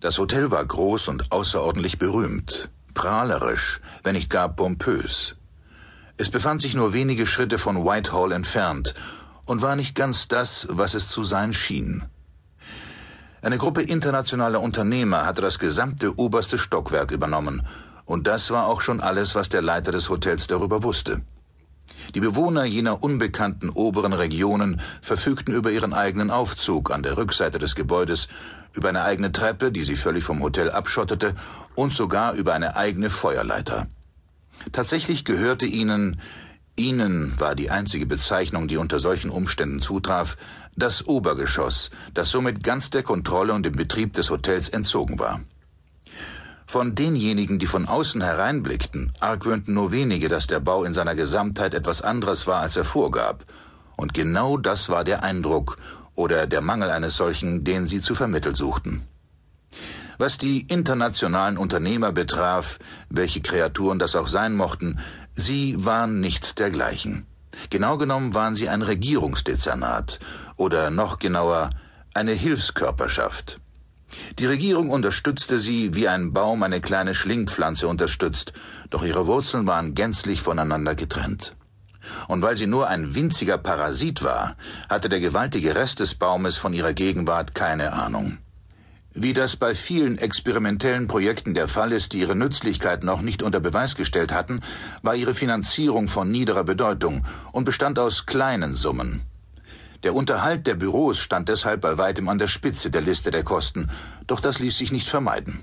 Das Hotel war groß und außerordentlich berühmt, prahlerisch, wenn nicht gar pompös. Es befand sich nur wenige Schritte von Whitehall entfernt und war nicht ganz das, was es zu sein schien. Eine Gruppe internationaler Unternehmer hatte das gesamte oberste Stockwerk übernommen, und das war auch schon alles, was der Leiter des Hotels darüber wusste. Die Bewohner jener unbekannten oberen Regionen verfügten über ihren eigenen Aufzug an der Rückseite des Gebäudes, über eine eigene Treppe, die sie völlig vom Hotel abschottete, und sogar über eine eigene Feuerleiter. Tatsächlich gehörte ihnen, ihnen war die einzige Bezeichnung, die unter solchen Umständen zutraf, das Obergeschoss, das somit ganz der Kontrolle und dem Betrieb des Hotels entzogen war. Von denjenigen, die von außen hereinblickten, argwöhnten nur wenige, dass der Bau in seiner Gesamtheit etwas anderes war, als er vorgab. Und genau das war der Eindruck oder der Mangel eines solchen, den sie zu vermitteln suchten. Was die internationalen Unternehmer betraf, welche Kreaturen das auch sein mochten, sie waren nichts dergleichen. Genau genommen waren sie ein Regierungsdezernat oder noch genauer eine Hilfskörperschaft. Die Regierung unterstützte sie, wie ein Baum eine kleine Schlingpflanze unterstützt, doch ihre Wurzeln waren gänzlich voneinander getrennt. Und weil sie nur ein winziger Parasit war, hatte der gewaltige Rest des Baumes von ihrer Gegenwart keine Ahnung. Wie das bei vielen experimentellen Projekten der Fall ist, die ihre Nützlichkeit noch nicht unter Beweis gestellt hatten, war ihre Finanzierung von niederer Bedeutung und bestand aus kleinen Summen. Der Unterhalt der Büros stand deshalb bei weitem an der Spitze der Liste der Kosten, doch das ließ sich nicht vermeiden.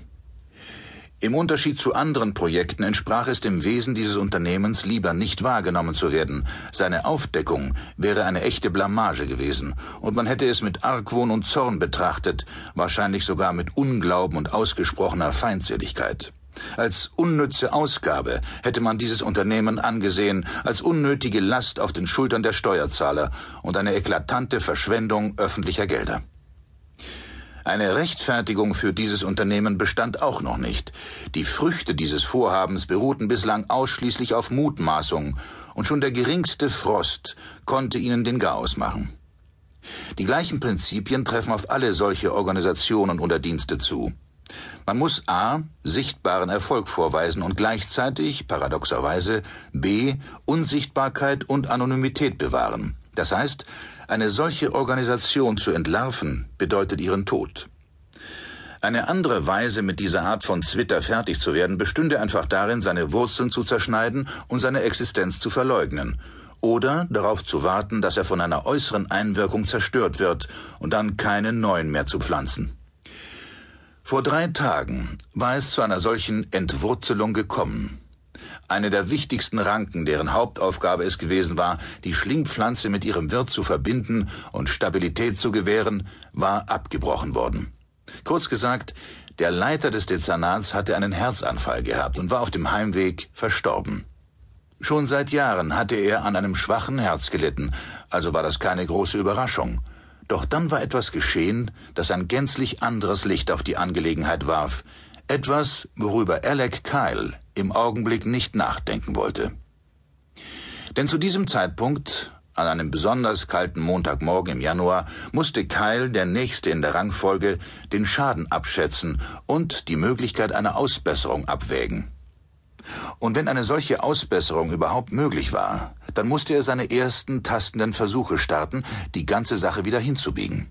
Im Unterschied zu anderen Projekten entsprach es dem Wesen dieses Unternehmens, lieber nicht wahrgenommen zu werden. Seine Aufdeckung wäre eine echte Blamage gewesen, und man hätte es mit Argwohn und Zorn betrachtet, wahrscheinlich sogar mit Unglauben und ausgesprochener Feindseligkeit. Als unnütze Ausgabe hätte man dieses Unternehmen angesehen, als unnötige Last auf den Schultern der Steuerzahler und eine eklatante Verschwendung öffentlicher Gelder. Eine Rechtfertigung für dieses Unternehmen bestand auch noch nicht. Die Früchte dieses Vorhabens beruhten bislang ausschließlich auf Mutmaßung, und schon der geringste Frost konnte ihnen den Garaus machen. Die gleichen Prinzipien treffen auf alle solche Organisationen oder Dienste zu. Man muss a. sichtbaren Erfolg vorweisen und gleichzeitig, paradoxerweise, b. Unsichtbarkeit und Anonymität bewahren. Das heißt, eine solche Organisation zu entlarven, bedeutet ihren Tod. Eine andere Weise, mit dieser Art von Zwitter fertig zu werden, bestünde einfach darin, seine Wurzeln zu zerschneiden und seine Existenz zu verleugnen. Oder darauf zu warten, dass er von einer äußeren Einwirkung zerstört wird und dann keinen neuen mehr zu pflanzen. Vor drei Tagen war es zu einer solchen Entwurzelung gekommen. Eine der wichtigsten Ranken, deren Hauptaufgabe es gewesen war, die Schlingpflanze mit ihrem Wirt zu verbinden und Stabilität zu gewähren, war abgebrochen worden. Kurz gesagt, der Leiter des Dezernats hatte einen Herzanfall gehabt und war auf dem Heimweg verstorben. Schon seit Jahren hatte er an einem schwachen Herz gelitten, also war das keine große Überraschung. Doch dann war etwas geschehen, das ein gänzlich anderes Licht auf die Angelegenheit warf, etwas, worüber Alec Kyle im Augenblick nicht nachdenken wollte. Denn zu diesem Zeitpunkt, an einem besonders kalten Montagmorgen im Januar, musste Kyle, der Nächste in der Rangfolge, den Schaden abschätzen und die Möglichkeit einer Ausbesserung abwägen. Und wenn eine solche Ausbesserung überhaupt möglich war, dann musste er seine ersten tastenden Versuche starten, die ganze Sache wieder hinzubiegen.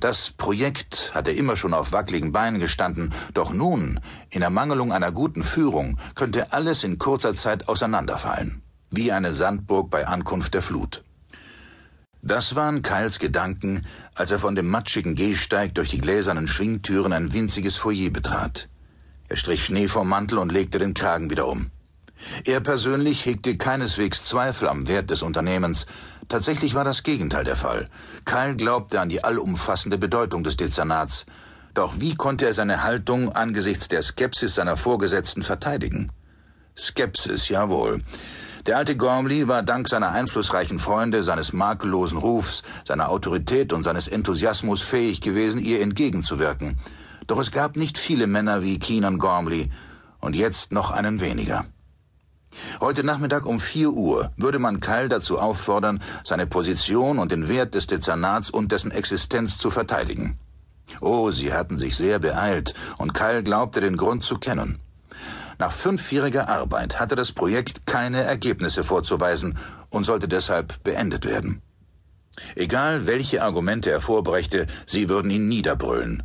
Das Projekt hatte immer schon auf wackeligen Beinen gestanden, doch nun, in Ermangelung einer guten Führung, könnte alles in kurzer Zeit auseinanderfallen, wie eine Sandburg bei Ankunft der Flut. Das waren Kyles Gedanken, als er von dem matschigen Gehsteig durch die gläsernen Schwingtüren ein winziges Foyer betrat. Er strich Schnee vom Mantel und legte den Kragen wieder um. Er persönlich hegte keineswegs Zweifel am Wert des Unternehmens. Tatsächlich war das Gegenteil der Fall. Kyle glaubte an die allumfassende Bedeutung des Dezernats. Doch wie konnte er seine Haltung angesichts der Skepsis seiner Vorgesetzten verteidigen? Skepsis, jawohl. Der alte Gormley war dank seiner einflussreichen Freunde, seines makellosen Rufs, seiner Autorität und seines Enthusiasmus fähig gewesen, ihr entgegenzuwirken. Doch es gab nicht viele Männer wie Keenan Gormley und jetzt noch einen weniger. Heute Nachmittag um vier Uhr würde man Keil dazu auffordern, seine Position und den Wert des Dezernats und dessen Existenz zu verteidigen. Oh, sie hatten sich sehr beeilt, und Kyle glaubte den Grund zu kennen. Nach fünfjähriger Arbeit hatte das Projekt keine Ergebnisse vorzuweisen und sollte deshalb beendet werden. Egal, welche Argumente er vorbrächte, sie würden ihn niederbrüllen.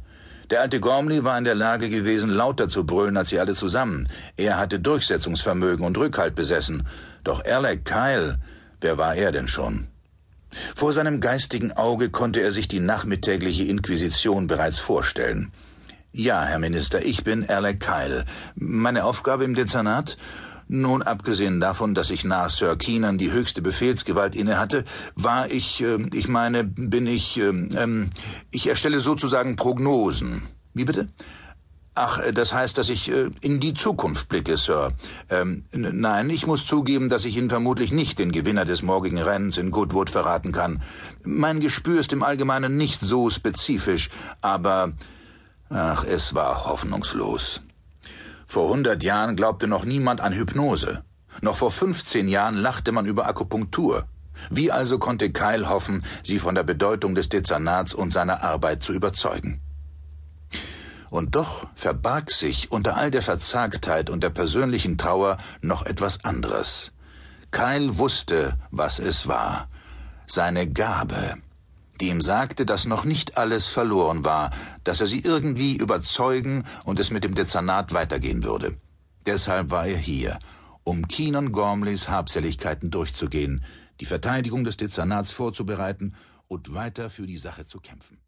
Der alte Gormley war in der Lage gewesen, lauter zu brüllen als sie alle zusammen. Er hatte Durchsetzungsvermögen und Rückhalt besessen. Doch Alec Kyle, wer war er denn schon? Vor seinem geistigen Auge konnte er sich die nachmittägliche Inquisition bereits vorstellen. Ja, Herr Minister, ich bin Alec Kyle. Meine Aufgabe im Dezernat? Nun, abgesehen davon, dass ich nach Sir Keenan die höchste Befehlsgewalt innehatte, war ich, äh, ich meine, bin ich, äh, ich erstelle sozusagen Prognosen. Wie bitte? Ach, äh, das heißt, dass ich äh, in die Zukunft blicke, Sir. Ähm, nein, ich muss zugeben, dass ich Ihnen vermutlich nicht den Gewinner des morgigen Rennens in Goodwood verraten kann. Mein Gespür ist im Allgemeinen nicht so spezifisch, aber ach, es war hoffnungslos. Vor hundert Jahren glaubte noch niemand an Hypnose. Noch vor 15 Jahren lachte man über Akupunktur. Wie also konnte Kyle hoffen, sie von der Bedeutung des Dezernats und seiner Arbeit zu überzeugen? Und doch verbarg sich unter all der Verzagtheit und der persönlichen Trauer noch etwas anderes. Kyle wusste, was es war. Seine Gabe, ihm sagte, dass noch nicht alles verloren war, dass er sie irgendwie überzeugen und es mit dem Dezernat weitergehen würde. Deshalb war er hier, um Keenan Gormleys Habseligkeiten durchzugehen, die Verteidigung des Dezernats vorzubereiten und weiter für die Sache zu kämpfen.